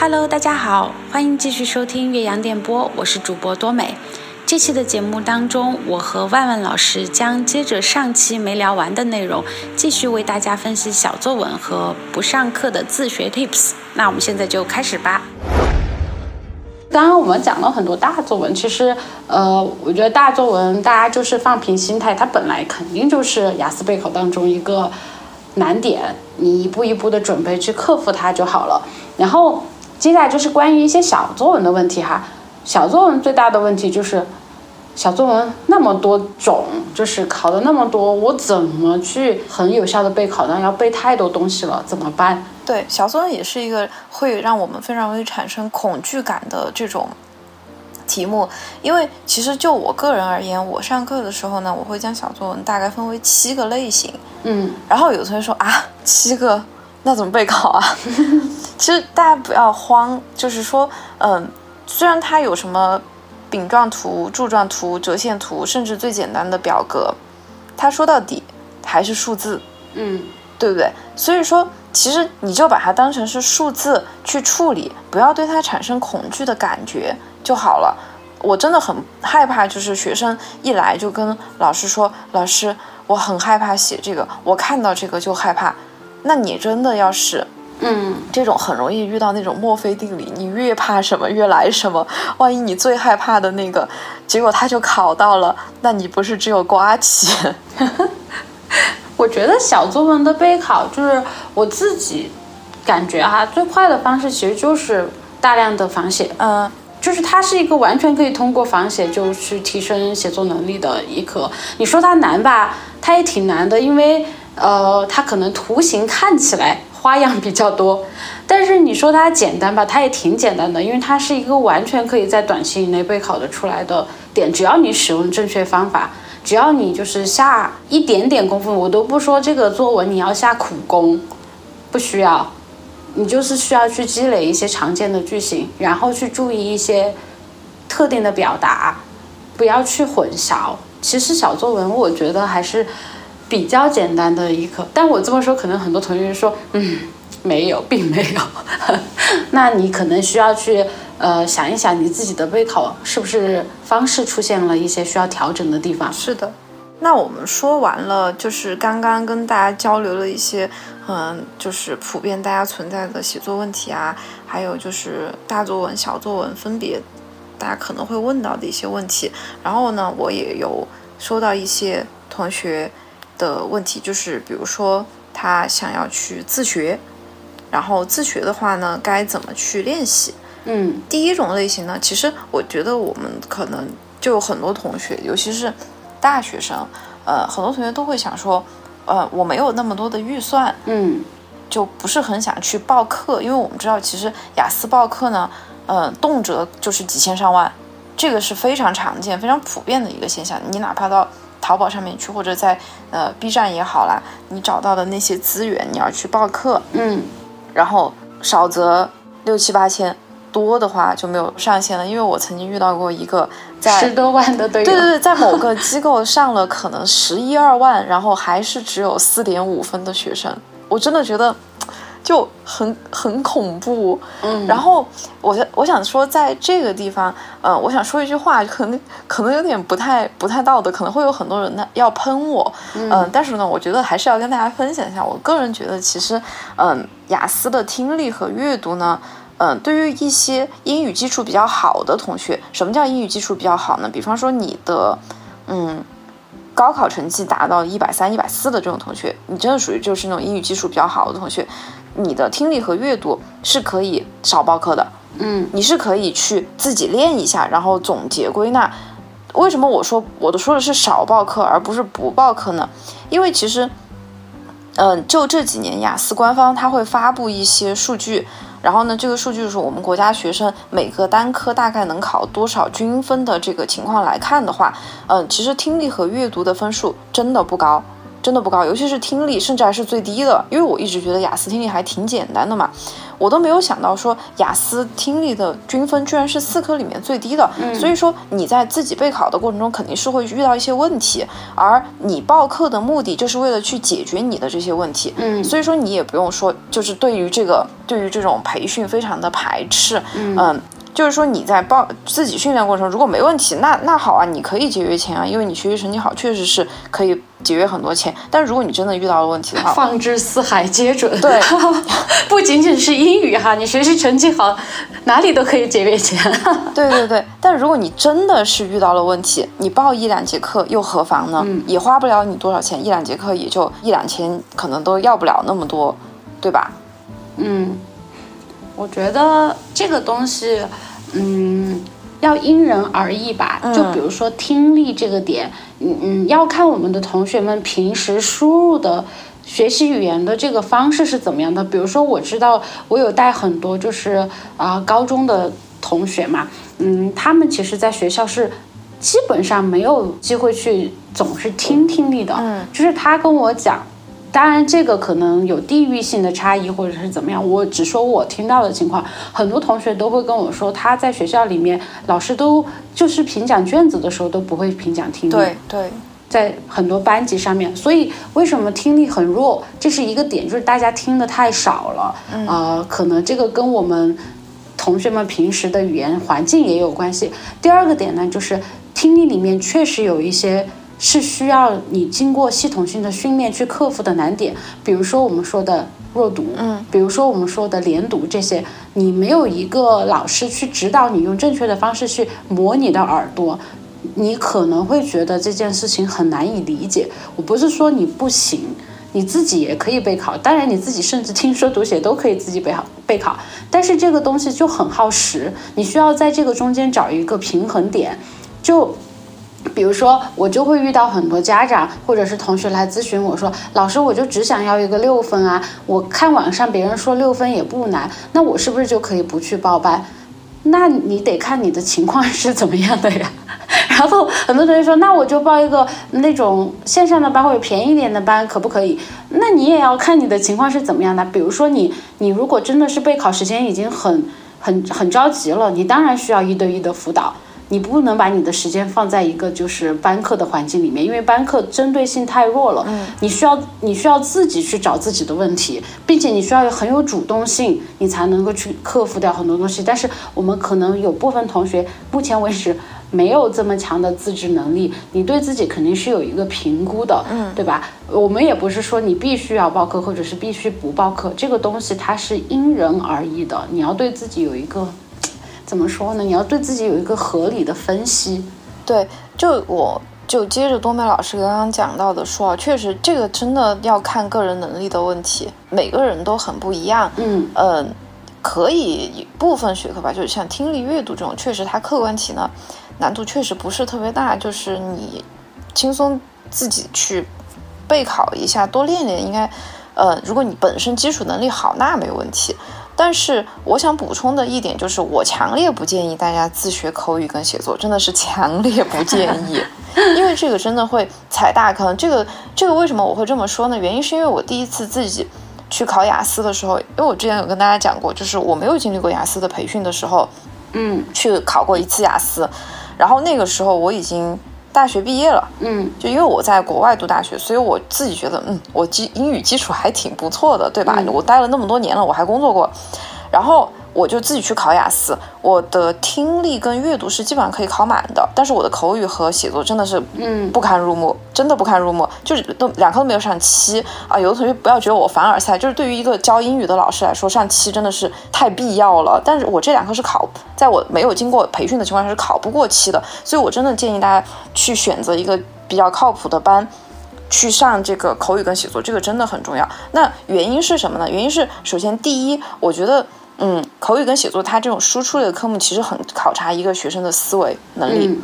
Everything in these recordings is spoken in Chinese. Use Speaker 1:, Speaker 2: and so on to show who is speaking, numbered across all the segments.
Speaker 1: Hello，大家好，欢迎继续收听岳阳电波，我是主播多美。这期的节目当中，我和万万老师将接着上期没聊完的内容，继续为大家分析小作文和不上课的自学 Tips。那我们现在就开始吧。刚刚我们讲了很多大作文，其实，呃，我觉得大作文大家就是放平心态，它本来肯定就是雅思备考当中一个难点，你一步一步的准备去克服它就好了。然后接下来就是关于一些小作文的问题哈，小作文最大的问题就是。小作文那么多种，就是考的那么多，我怎么去很有效的备考呢？要背太多东西了，怎么办？
Speaker 2: 对，小作文也是一个会让我们非常容易产生恐惧感的这种题目，因为其实就我个人而言，我上课的时候呢，我会将小作文大概分为七个类型。
Speaker 1: 嗯，
Speaker 2: 然后有同学说啊，七个，那怎么备考啊？其实大家不要慌，就是说，嗯，虽然它有什么。饼状图、柱状图、折线图，甚至最简单的表格，它说到底还是数字，
Speaker 1: 嗯，
Speaker 2: 对不对？所以说，其实你就把它当成是数字去处理，不要对它产生恐惧的感觉就好了。我真的很害怕，就是学生一来就跟老师说：“老师，我很害怕写这个，我看到这个就害怕。”那你真的要是。
Speaker 1: 嗯，
Speaker 2: 这种很容易遇到那种墨菲定理，你越怕什么越来什么。万一你最害怕的那个，结果他就考到了，那你不是只有瓜起？
Speaker 1: 我觉得小作文的备考，就是我自己感觉哈，最快的方式其实就是大量的仿写。
Speaker 2: 嗯，
Speaker 1: 就是它是一个完全可以通过仿写就去提升写作能力的一科。你说它难吧，它也挺难的，因为呃，它可能图形看起来。花样比较多，但是你说它简单吧，它也挺简单的，因为它是一个完全可以在短期以内备考的出来的点，只要你使用正确方法，只要你就是下一点点功夫，我都不说这个作文你要下苦功，不需要，你就是需要去积累一些常见的句型，然后去注意一些特定的表达，不要去混淆。其实小作文我觉得还是。比较简单的一课，但我这么说，可能很多同学说，嗯，没有，并没有。那你可能需要去呃想一想，你自己的备考是不是方式出现了一些需要调整的地方？
Speaker 2: 是的。那我们说完了，就是刚刚跟大家交流了一些，嗯，就是普遍大家存在的写作问题啊，还有就是大作文、小作文分别大家可能会问到的一些问题。然后呢，我也有收到一些同学。的问题就是，比如说他想要去自学，然后自学的话呢，该怎么去练习？
Speaker 1: 嗯，
Speaker 2: 第一种类型呢，其实我觉得我们可能就有很多同学，尤其是大学生，呃，很多同学都会想说，呃，我没有那么多的预算，
Speaker 1: 嗯，
Speaker 2: 就不是很想去报课，因为我们知道，其实雅思报课呢，呃，动辄就是几千上万，这个是非常常见、非常普遍的一个现象。你哪怕到淘宝上面去，或者在呃 B 站也好啦，你找到的那些资源，你要去报课，
Speaker 1: 嗯，
Speaker 2: 然后少则六七八千，多的话就没有上限了。因为我曾经遇到过一个在
Speaker 1: 十多万的队
Speaker 2: 对对对，在某个机构上了可能十一二万，然后还是只有四点五分的学生，我真的觉得。就很很恐怖，
Speaker 1: 嗯，
Speaker 2: 然后我我想说，在这个地方，呃，我想说一句话，可能可能有点不太不太道德，可能会有很多人呢要喷我，嗯，但是呢，我觉得还是要跟大家分享一下，我个人觉得，其实，嗯，雅思的听力和阅读呢，嗯，对于一些英语基础比较好的同学，什么叫英语基础比较好呢？比方说你的，嗯。高考成绩达到一百三、一百四的这种同学，你真的属于就是那种英语基础比较好的同学，你的听力和阅读是可以少报课的，
Speaker 1: 嗯，
Speaker 2: 你是可以去自己练一下，然后总结归纳。为什么我说我都说的是少报课而不是不报课呢？因为其实，嗯，就这几年雅思官方它会发布一些数据。然后呢，这个数据是我们国家学生每个单科大概能考多少均分的这个情况来看的话，嗯，其实听力和阅读的分数真的不高，真的不高，尤其是听力，甚至还是最低的。因为我一直觉得雅思听力还挺简单的嘛，我都没有想到说雅思听力的均分居然是四科里面最低的。所以说你在自己备考的过程中肯定是会遇到一些问题，而你报课的目的就是为了去解决你的这些问题。
Speaker 1: 嗯，
Speaker 2: 所以说你也不用说就是对于这个对于这种培训非常的排斥。嗯。就是说你在报自己训练过程中如果没问题，那那好啊，你可以节约钱啊，因为你学习成绩好，确实是可以节约很多钱。但如果你真的遇到了问题的话，
Speaker 1: 放之四海皆准。
Speaker 2: 对，
Speaker 1: 不仅仅是英语哈，你学习成绩好，哪里都可以节约钱。
Speaker 2: 对对对，但如果你真的是遇到了问题，你报一两节课又何妨呢？也花不了你多少钱，一两节课也就一两千，可能都要不了那么多，对吧？
Speaker 1: 嗯，我觉得这个东西。嗯，要因人而异吧。就比如说听力这个点，嗯嗯，要看我们的同学们平时输入的学习语言的这个方式是怎么样的。比如说，我知道我有带很多就是啊高中的同学嘛，嗯，他们其实在学校是基本上没有机会去总是听听力的。
Speaker 2: 嗯，
Speaker 1: 就是他跟我讲。当然，这个可能有地域性的差异，或者是怎么样。我只说我听到的情况，很多同学都会跟我说，他在学校里面，老师都就是评讲卷子的时候都不会评讲听力。
Speaker 2: 对对，
Speaker 1: 在很多班级上面，所以为什么听力很弱，这是一个点，就是大家听的太少了。
Speaker 2: 嗯。
Speaker 1: 呃，可能这个跟我们同学们平时的语言环境也有关系。第二个点呢，就是听力里面确实有一些。是需要你经过系统性的训练去克服的难点，比如说我们说的弱读，
Speaker 2: 嗯，
Speaker 1: 比如说我们说的连读这些，你没有一个老师去指导你用正确的方式去磨你的耳朵，你可能会觉得这件事情很难以理解。我不是说你不行，你自己也可以备考，当然你自己甚至听说读写都可以自己备考备考，但是这个东西就很耗时，你需要在这个中间找一个平衡点，就。比如说，我就会遇到很多家长或者是同学来咨询我说：“老师，我就只想要一个六分啊！我看网上别人说六分也不难，那我是不是就可以不去报班？那你得看你的情况是怎么样的呀。”然后很多同学说：“那我就报一个那种线上的班或者便宜点的班，可不可以？”那你也要看你的情况是怎么样的。比如说你你如果真的是备考时间已经很很很着急了，你当然需要一对一的辅导。你不能把你的时间放在一个就是班课的环境里面，因为班课针对性太弱了。
Speaker 2: 嗯，
Speaker 1: 你需要你需要自己去找自己的问题，并且你需要有很有主动性，你才能够去克服掉很多东西。但是我们可能有部分同学目前为止没有这么强的自制能力，你对自己肯定是有一个评估的，
Speaker 2: 嗯，
Speaker 1: 对吧？我们也不是说你必须要报课或者是必须不报课，这个东西它是因人而异的，你要对自己有一个。怎么说呢？你要对自己有一个合理的分析。
Speaker 2: 对，就我就接着多美老师刚刚讲到的说啊，确实这个真的要看个人能力的问题，每个人都很不一样。
Speaker 1: 嗯
Speaker 2: 嗯，可以部分学科吧，就是像听力、阅读这种，确实它客观题呢难度确实不是特别大，就是你轻松自己去备考一下，多练练，应该呃，如果你本身基础能力好，那没问题。但是我想补充的一点就是，我强烈不建议大家自学口语跟写作，真的是强烈不建议，因为这个真的会踩大坑。这个这个为什么我会这么说呢？原因是因为我第一次自己去考雅思的时候，因为我之前有跟大家讲过，就是我没有经历过雅思的培训的时候，
Speaker 1: 嗯，
Speaker 2: 去考过一次雅思，然后那个时候我已经。大学毕业了，
Speaker 1: 嗯，
Speaker 2: 就因为我在国外读大学，所以我自己觉得，嗯，我基英语基础还挺不错的，对吧？我待了那么多年了，我还工作过，然后。我就自己去考雅思，我的听力跟阅读是基本上可以考满的，但是我的口语和写作真的是，
Speaker 1: 嗯，
Speaker 2: 不堪入目，真的不堪入目，就是都两科都没有上七啊。有的同学不要觉得我凡尔赛，就是对于一个教英语的老师来说，上七真的是太必要了。但是我这两科是考，在我没有经过培训的情况下是考不过七的，所以我真的建议大家去选择一个比较靠谱的班，去上这个口语跟写作，这个真的很重要。那原因是什么呢？原因是首先第一，我觉得。嗯，口语跟写作，它这种输出类的科目其实很考察一个学生的思维能
Speaker 1: 力。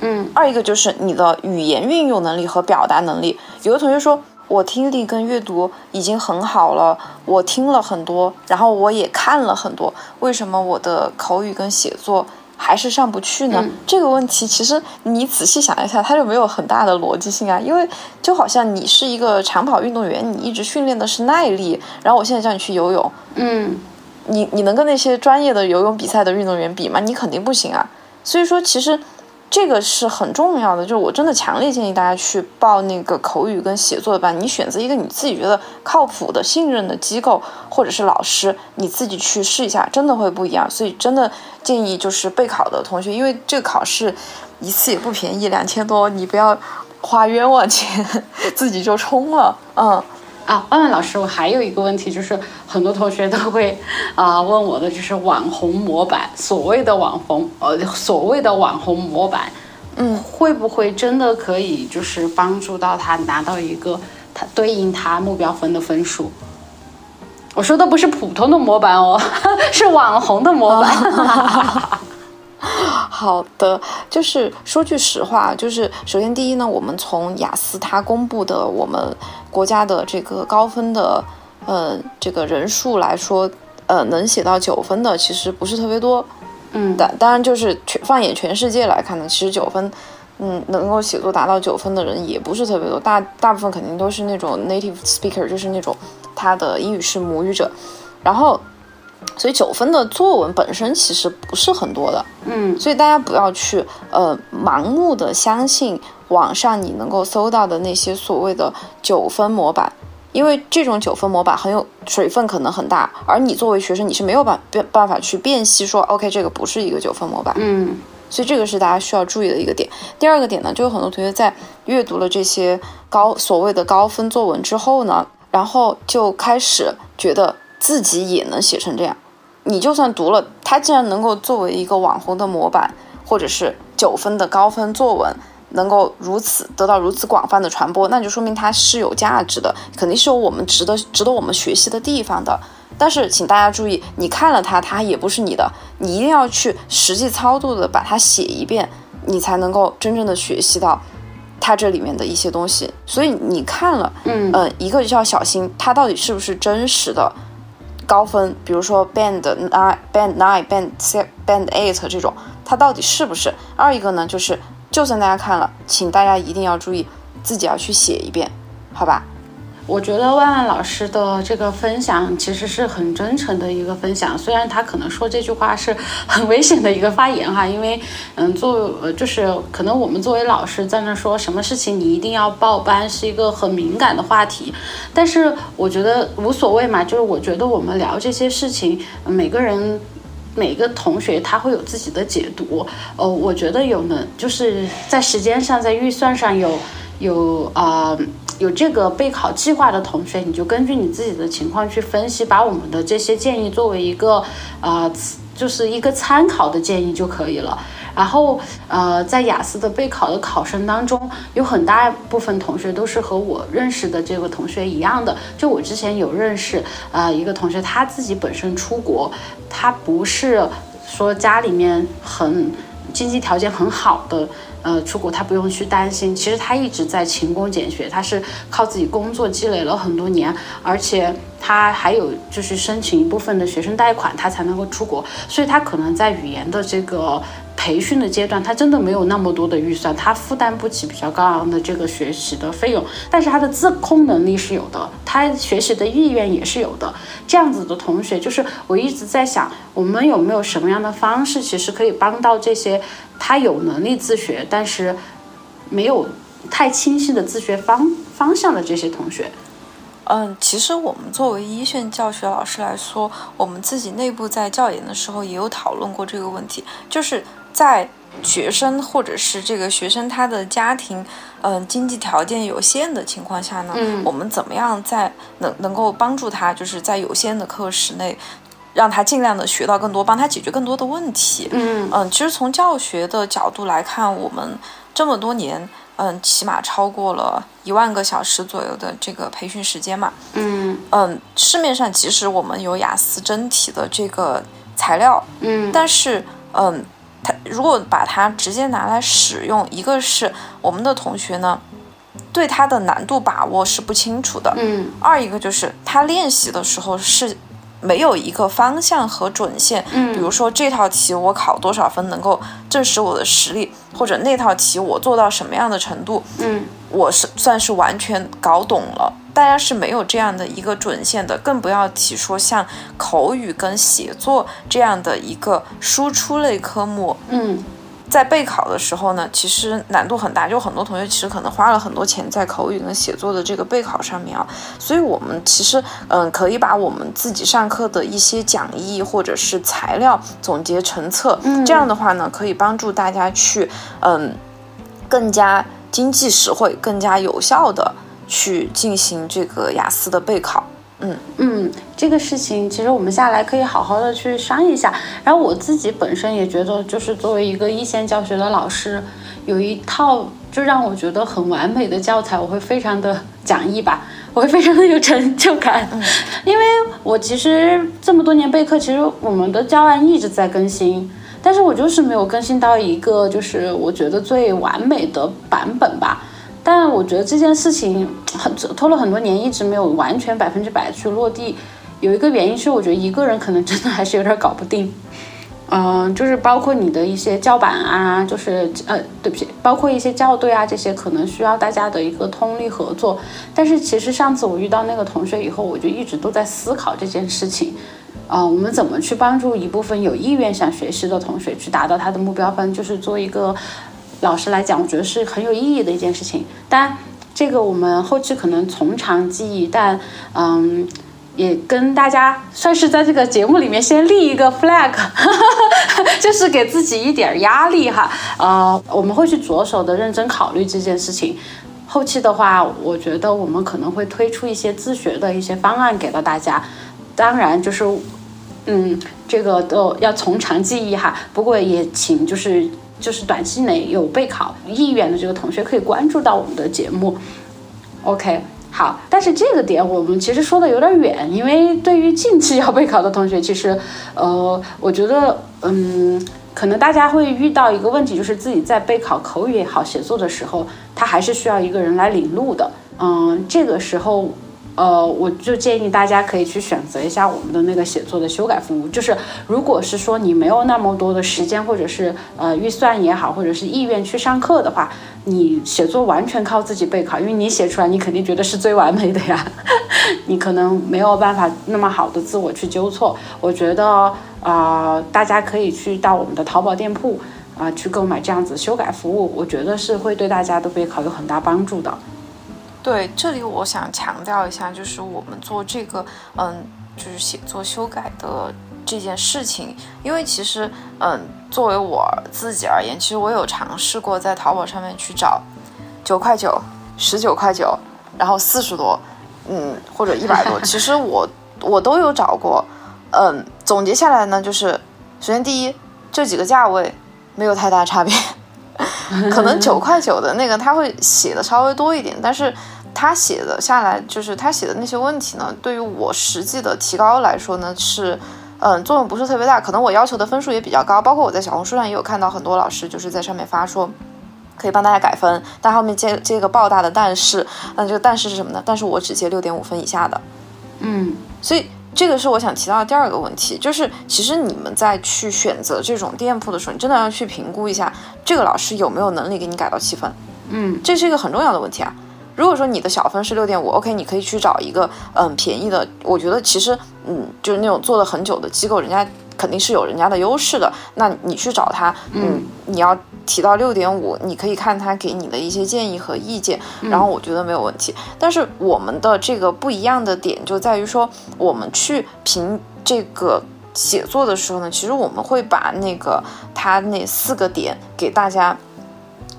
Speaker 1: 嗯。
Speaker 2: 二一个就是你的语言运用能力和表达能力。有的同学说，我听力跟阅读已经很好了，我听了很多，然后我也看了很多，为什么我的口语跟写作还是上不去呢？这个问题其实你仔细想一下，它就没有很大的逻辑性啊。因为就好像你是一个长跑运动员，你一直训练的是耐力，然后我现在叫你去游泳，
Speaker 1: 嗯，
Speaker 2: 你你能跟那些专业的游泳比赛的运动员比吗？你肯定不行啊。所以说，其实。这个是很重要的，就是我真的强烈建议大家去报那个口语跟写作的班。你选择一个你自己觉得靠谱的、信任的机构或者是老师，你自己去试一下，真的会不一样。所以真的建议就是备考的同学，因为这个考试一次也不便宜，两千多，你不要花冤枉钱自己就冲了，嗯。
Speaker 1: 啊，万万老师，我还有一个问题，就是很多同学都会啊问我的，就是网红模板，所谓的网红，呃，所谓的网红模板，
Speaker 2: 嗯，
Speaker 1: 会不会真的可以就是帮助到他拿到一个他对应他目标分的分数？我说的不是普通的模板哦，是网红的模板。
Speaker 2: 好的，就是说句实话，就是首先第一呢，我们从雅思它公布的我们国家的这个高分的呃这个人数来说，呃能写到九分的其实不是特别多，
Speaker 1: 嗯，
Speaker 2: 但当然就是全放眼全世界来看呢，其实九分，嗯能够写作达到九分的人也不是特别多，大大部分肯定都是那种 native speaker，就是那种他的英语是母语者，然后。所以九分的作文本身其实不是很多的，
Speaker 1: 嗯，
Speaker 2: 所以大家不要去呃盲目的相信网上你能够搜到的那些所谓的九分模板，因为这种九分模板很有水分，可能很大，而你作为学生你是没有办办办法去辨析说，OK 这个不是一个九分模板，
Speaker 1: 嗯，
Speaker 2: 所以这个是大家需要注意的一个点。第二个点呢，就有很多同学在阅读了这些高所谓的高分作文之后呢，然后就开始觉得自己也能写成这样。你就算读了，他既然能够作为一个网红的模板，或者是九分的高分作文，能够如此得到如此广泛的传播，那就说明它是有价值的，肯定是有我们值得值得我们学习的地方的。但是，请大家注意，你看了它，它也不是你的，你一定要去实际操作的把它写一遍，你才能够真正的学习到它这里面的一些东西。所以你看了，
Speaker 1: 嗯
Speaker 2: 呃，一个就要小心它到底是不是真实的。高分，比如说 band nine、band nine、band seven、band eight 这种，它到底是不是？二一个呢，就是就算大家看了，请大家一定要注意，自己要去写一遍，好吧？
Speaker 1: 我觉得万万老师的这个分享其实是很真诚的一个分享，虽然他可能说这句话是很危险的一个发言哈，因为嗯，作为就是可能我们作为老师在那说什么事情你一定要报班是一个很敏感的话题，但是我觉得无所谓嘛，就是我觉得我们聊这些事情，每个人每个同学他会有自己的解读，呃，我觉得有呢，就是在时间上在预算上有有啊。有这个备考计划的同学，你就根据你自己的情况去分析，把我们的这些建议作为一个呃，就是一个参考的建议就可以了。然后呃，在雅思的备考的考生当中，有很大部分同学都是和我认识的这个同学一样的。就我之前有认识呃一个同学，他自己本身出国，他不是说家里面很经济条件很好的。呃，出国他不用去担心，其实他一直在勤工俭学，他是靠自己工作积累了很多年，而且他还有就是申请一部分的学生贷款，他才能够出国，所以他可能在语言的这个培训的阶段，他真的没有那么多的预算，他负担不起比较高昂的这个学习的费用，但是他的自控能力是有的，他学习的意愿也是有的，这样子的同学，就是我一直在想，我们有没有什么样的方式，其实可以帮到这些。他有能力自学，但是没有太清晰的自学方方向的这些同学，
Speaker 2: 嗯，其实我们作为一线教学老师来说，我们自己内部在教研的时候也有讨论过这个问题，就是在学生或者是这个学生他的家庭，嗯，经济条件有限的情况下呢，我们怎么样在能能够帮助他，就是在有限的课时内。让他尽量的学到更多，帮他解决更多的问题。
Speaker 1: 嗯
Speaker 2: 嗯，其实从教学的角度来看，我们这么多年，嗯，起码超过了一万个小时左右的这个培训时间嘛。
Speaker 1: 嗯
Speaker 2: 嗯，市面上即使我们有雅思真题的这个材料，
Speaker 1: 嗯，
Speaker 2: 但是嗯，他如果把它直接拿来使用，一个是我们的同学呢，对它的难度把握是不清楚的。
Speaker 1: 嗯，
Speaker 2: 二一个就是他练习的时候是。没有一个方向和准线。
Speaker 1: 嗯，
Speaker 2: 比如说这套题我考多少分能够证实我的实力，或者那套题我做到什么样的程度，
Speaker 1: 嗯，
Speaker 2: 我是算是完全搞懂了。大家是没有这样的一个准线的，更不要提说像口语跟写作这样的一个输出类科目。
Speaker 1: 嗯，
Speaker 2: 在备考的时候呢，其实难度很大，就很多同学其实可能花了很多钱在口语跟写作的这个备考上面啊。所以我们其实嗯，可以把我们自己上课的一些讲义或者是材料总结成册，这样的话呢，可以帮助大家去嗯更加经济实惠、更加有效的。去进行这个雅思的备考，嗯
Speaker 1: 嗯，这个事情其实我们下来可以好好的去商议一下。然后我自己本身也觉得，就是作为一个一线教学的老师，有一套就让我觉得很完美的教材，我会非常的 讲义吧，我会非常的有成就感。嗯，因为我其实这么多年备课，其实我们的教案一直在更新，但是我就是没有更新到一个就是我觉得最完美的版本吧。但我觉得这件事情很拖了很多年，一直没有完全百分之百去落地。有一个原因是，我觉得一个人可能真的还是有点搞不定。嗯，就是包括你的一些教板啊，就是呃，对不起，包括一些校对啊，这些可能需要大家的一个通力合作。但是其实上次我遇到那个同学以后，我就一直都在思考这件事情。啊，我们怎么去帮助一部分有意愿想学习的同学去达到他的目标分，就是做一个。老师来讲，我觉得是很有意义的一件事情。但这个我们后期可能从长计议，但嗯，也跟大家算是在这个节目里面先立一个 flag，就是给自己一点压力哈。呃，我们会去着手的认真考虑这件事情。后期的话，我觉得我们可能会推出一些自学的一些方案给到大家。当然，就是嗯，这个都要从长计议哈。不过也请就是。就是短期内有备考意愿的这个同学可以关注到我们的节目，OK，好。但是这个点我们其实说的有点远，因为对于近期要备考的同学，其实，呃，我觉得，嗯，可能大家会遇到一个问题，就是自己在备考口语也好、写作的时候，他还是需要一个人来领路的。嗯，这个时候。呃，我就建议大家可以去选择一下我们的那个写作的修改服务。就是如果是说你没有那么多的时间，或者是呃预算也好，或者是意愿去上课的话，你写作完全靠自己备考，因为你写出来你肯定觉得是最完美的呀。你可能没有办法那么好的自我去纠错。我觉得啊，大家可以去到我们的淘宝店铺啊去购买这样子修改服务，我觉得是会对大家的备考有很大帮助的。
Speaker 2: 对，这里我想强调一下，就是我们做这个，嗯，就是写作修改的这件事情，因为其实，嗯，作为我自己而言，其实我有尝试过在淘宝上面去找九块九、十九块九，然后四十多，嗯，或者一百多，其实我我都有找过，嗯，总结下来呢，就是首先第一，这几个价位没有太大差别。可能九块九的那个他会写的稍微多一点，但是他写的下来就是他写的那些问题呢，对于我实际的提高来说呢，是嗯作用不是特别大。可能我要求的分数也比较高，包括我在小红书上也有看到很多老师就是在上面发说可以帮大家改分，但后面接接个爆大的但是，那这个但是是什么呢？但是我只接六点五分以下的，
Speaker 1: 嗯，
Speaker 2: 所以。这个是我想提到的第二个问题，就是其实你们在去选择这种店铺的时候，你真的要去评估一下这个老师有没有能力给你改到七分，
Speaker 1: 嗯，
Speaker 2: 这是一个很重要的问题啊。如果说你的小分是六点五，OK，你可以去找一个嗯便宜的，我觉得其实嗯就是那种做了很久的机构，人家肯定是有人家的优势的，那你去找他，嗯，你要。提到六点五，你可以看他给你的一些建议和意见，然后我觉得没有问题。但是我们的这个不一样的点就在于说，我们去评这个写作的时候呢，其实我们会把那个他那四个点给大家，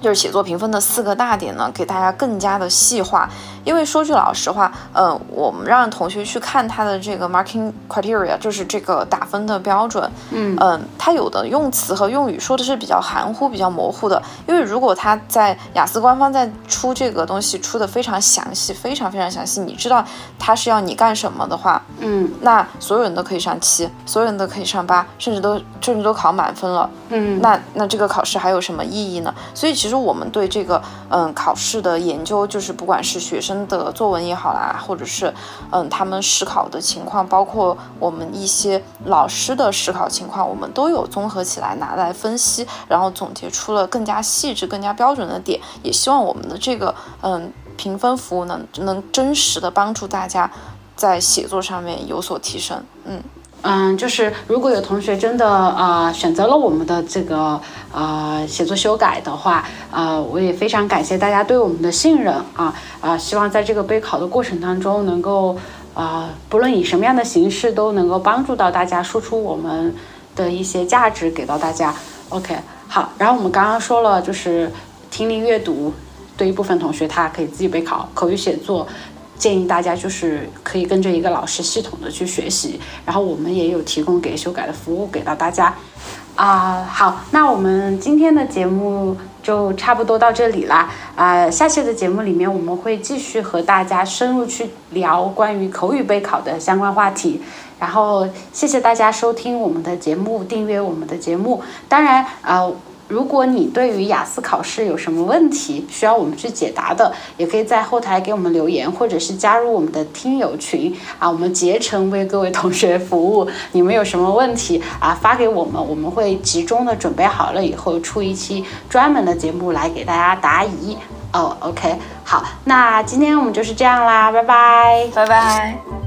Speaker 2: 就是写作评分的四个大点呢，给大家更加的细化。因为说句老实话，嗯，我们让同学去看他的这个 marking criteria，就是这个打分的标准，
Speaker 1: 嗯
Speaker 2: 嗯，他有的用词和用语说的是比较含糊、比较模糊的。因为如果他在雅思官方在出这个东西出的非常详细、非常非常详细，你知道他是要你干什么的话，
Speaker 1: 嗯，
Speaker 2: 那所有人都可以上七，所有人都可以上八，甚至都甚至都考满分了，
Speaker 1: 嗯，
Speaker 2: 那那这个考试还有什么意义呢？所以其实。我们对这个嗯考试的研究，就是不管是学生的作文也好啦，或者是嗯他们试考的情况，包括我们一些老师的试考情况，我们都有综合起来拿来分析，然后总结出了更加细致、更加标准的点。也希望我们的这个嗯评分服务能能真实的帮助大家在写作上面有所提升。嗯。
Speaker 1: 嗯，就是如果有同学真的呃选择了我们的这个呃写作修改的话，呃，我也非常感谢大家对我们的信任啊啊！希望在这个备考的过程当中，能够啊，不论以什么样的形式，都能够帮助到大家，输出我们的一些价值给到大家。OK，好。然后我们刚刚说了，就是听力阅读对一部分同学他可以自己备考，口语写作。建议大家就是可以跟着一个老师系统的去学习，然后我们也有提供给修改的服务给到大家。啊，好，那我们今天的节目就差不多到这里啦。啊，下期的节目里面我们会继续和大家深入去聊关于口语备考的相关话题。然后谢谢大家收听我们的节目，订阅我们的节目。当然，啊。如果你对于雅思考试有什么问题需要我们去解答的，也可以在后台给我们留言，或者是加入我们的听友群啊，我们竭诚为各位同学服务。你们有什么问题啊，发给我们，我们会集中的准备好了以后出一期专门的节目来给大家答疑。哦，OK，好，那今天我们就是这样啦，拜拜，
Speaker 2: 拜拜。